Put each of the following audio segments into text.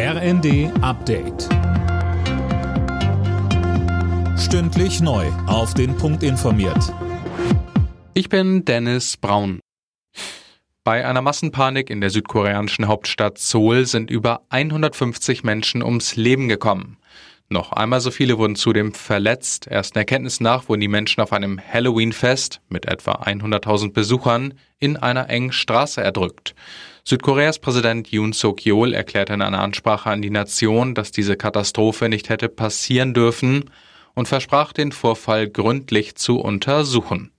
RND Update. Stündlich neu. Auf den Punkt informiert. Ich bin Dennis Braun. Bei einer Massenpanik in der südkoreanischen Hauptstadt Seoul sind über 150 Menschen ums Leben gekommen. Noch einmal so viele wurden zudem verletzt. Ersten Erkenntnis nach wurden die Menschen auf einem Halloween-Fest mit etwa 100.000 Besuchern in einer engen Straße erdrückt. Südkoreas Präsident Yoon Suk-yeol erklärte in einer Ansprache an die Nation, dass diese Katastrophe nicht hätte passieren dürfen und versprach, den Vorfall gründlich zu untersuchen.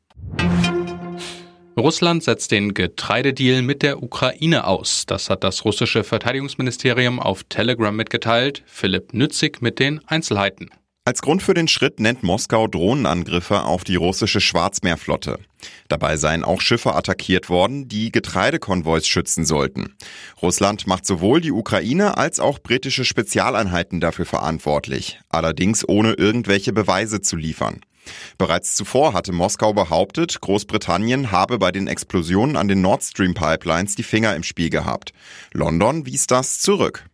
Russland setzt den Getreidedeal mit der Ukraine aus. Das hat das russische Verteidigungsministerium auf Telegram mitgeteilt. Philipp Nützig mit den Einzelheiten. Als Grund für den Schritt nennt Moskau Drohnenangriffe auf die russische Schwarzmeerflotte. Dabei seien auch Schiffe attackiert worden, die Getreidekonvois schützen sollten. Russland macht sowohl die Ukraine als auch britische Spezialeinheiten dafür verantwortlich, allerdings ohne irgendwelche Beweise zu liefern. Bereits zuvor hatte Moskau behauptet, Großbritannien habe bei den Explosionen an den Nord Stream Pipelines die Finger im Spiel gehabt. London wies das zurück.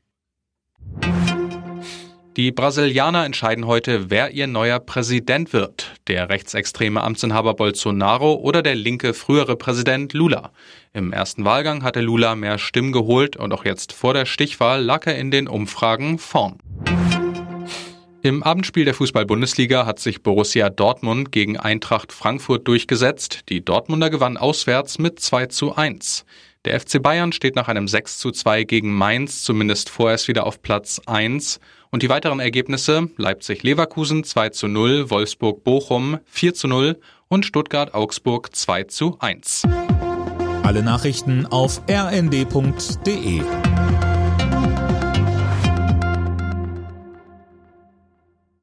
Die Brasilianer entscheiden heute, wer ihr neuer Präsident wird. Der rechtsextreme Amtsinhaber Bolsonaro oder der linke frühere Präsident Lula. Im ersten Wahlgang hatte Lula mehr Stimmen geholt und auch jetzt vor der Stichwahl lag er in den Umfragen vorn. Im Abendspiel der Fußball-Bundesliga hat sich Borussia Dortmund gegen Eintracht Frankfurt durchgesetzt. Die Dortmunder gewannen auswärts mit 2 zu 1. Der FC Bayern steht nach einem 6 zu 2 gegen Mainz zumindest vorerst wieder auf Platz 1. Und die weiteren Ergebnisse Leipzig-Leverkusen 2 zu 0, Wolfsburg-Bochum 4 zu 0 und Stuttgart-Augsburg 2 zu 1. Alle Nachrichten auf rnd.de